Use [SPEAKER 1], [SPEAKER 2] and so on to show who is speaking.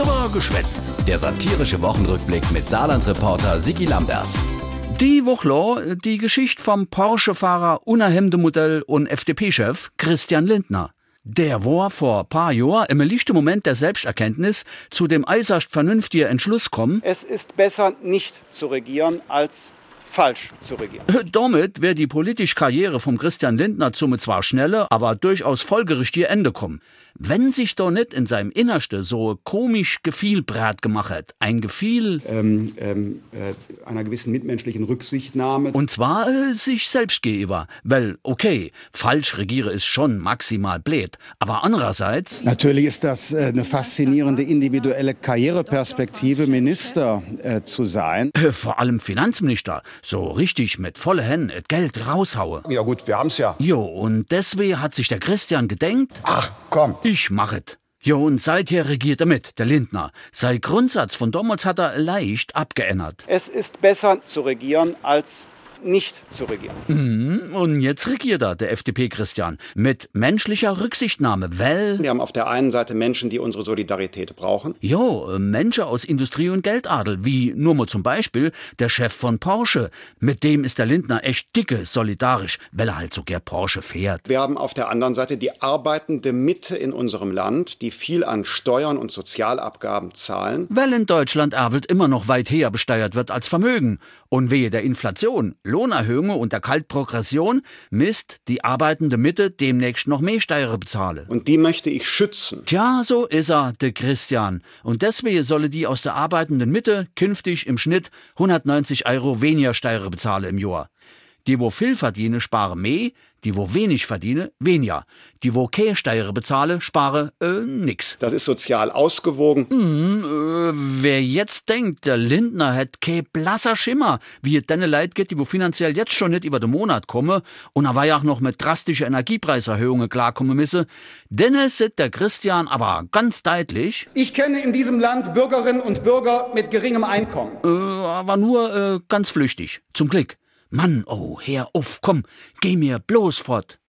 [SPEAKER 1] Drüber geschwätzt. Der satirische Wochenrückblick mit Saarland-Reporter Sigi Lambert.
[SPEAKER 2] Die Woche die Geschichte vom Porsche-Fahrer Unerhemdemodell und FDP-Chef Christian Lindner. Der war vor paar Jahren im lichten Moment der Selbsterkenntnis zu dem äußerst vernünftigen Entschluss kommen.
[SPEAKER 3] Es ist besser nicht zu regieren als falsch zu regieren.
[SPEAKER 2] Damit wäre die politische Karriere vom Christian Lindner zum zwar schnelle, aber durchaus folgerichtige Ende kommen. Wenn sich doch nicht in seinem Innerste so komisch Gefühlbrat gemacht hat, ein Gefühl
[SPEAKER 3] ähm, ähm, äh, einer gewissen mitmenschlichen Rücksichtnahme.
[SPEAKER 2] Und zwar äh, sich selbst gegenüber. Weil, okay, falsch regiere ist schon maximal blöd, aber andererseits...
[SPEAKER 3] Natürlich ist das äh, eine faszinierende individuelle Karriereperspektive, Minister äh, zu sein.
[SPEAKER 2] Äh, vor allem Finanzminister, so richtig mit volle Hände Geld raushaue.
[SPEAKER 3] Ja gut, wir haben's ja.
[SPEAKER 2] Jo, und deswegen hat sich der Christian gedenkt...
[SPEAKER 3] Ach, komm.
[SPEAKER 2] Ich mach es. Ja, und seither regiert er mit, der Lindner. Sein Grundsatz von damals hat er leicht abgeändert.
[SPEAKER 3] Es ist besser zu regieren als nicht zu regieren.
[SPEAKER 2] Mhm, und jetzt regiert er, der FDP-Christian, mit menschlicher Rücksichtnahme, weil...
[SPEAKER 3] Wir haben auf der einen Seite Menschen, die unsere Solidarität brauchen.
[SPEAKER 2] Jo, Menschen aus Industrie und Geldadel, wie nur mal zum Beispiel der Chef von Porsche. Mit dem ist der Lindner echt dicke solidarisch, weil er halt so gern Porsche fährt.
[SPEAKER 3] Wir haben auf der anderen Seite die arbeitende Mitte in unserem Land, die viel an Steuern und Sozialabgaben zahlen.
[SPEAKER 2] Weil in Deutschland Erwild immer noch weit höher besteuert wird als Vermögen. Und wehe der Inflation, Lohnerhöhungen und der Kaltprogression misst die arbeitende Mitte demnächst noch mehr Steuern bezahle.
[SPEAKER 3] Und die möchte ich schützen.
[SPEAKER 2] Tja, so is er, der Christian. Und deswegen solle die aus der arbeitenden Mitte künftig im Schnitt 190 Euro weniger Steuern bezahlen im Jahr. Die, wo viel verdiene, spare mehr, die, wo wenig verdiene, weniger. Die, wo keine Steuern bezahle, spare äh, nix.
[SPEAKER 3] Das ist sozial ausgewogen.
[SPEAKER 2] Mhm, äh, wer jetzt denkt, der Lindner hat kein blasser Schimmer, wie es deine Leid geht, die wo finanziell jetzt schon nicht über den Monat komme und er war ja auch noch mit drastischen Energiepreiserhöhungen klarkommen müsse, denn es sieht der Christian aber ganz deutlich.
[SPEAKER 3] Ich kenne in diesem Land Bürgerinnen und Bürger mit geringem Einkommen.
[SPEAKER 2] Äh, aber nur äh, ganz flüchtig. Zum Glück. Mann, oh, Herr, uff, komm, geh mir bloß fort.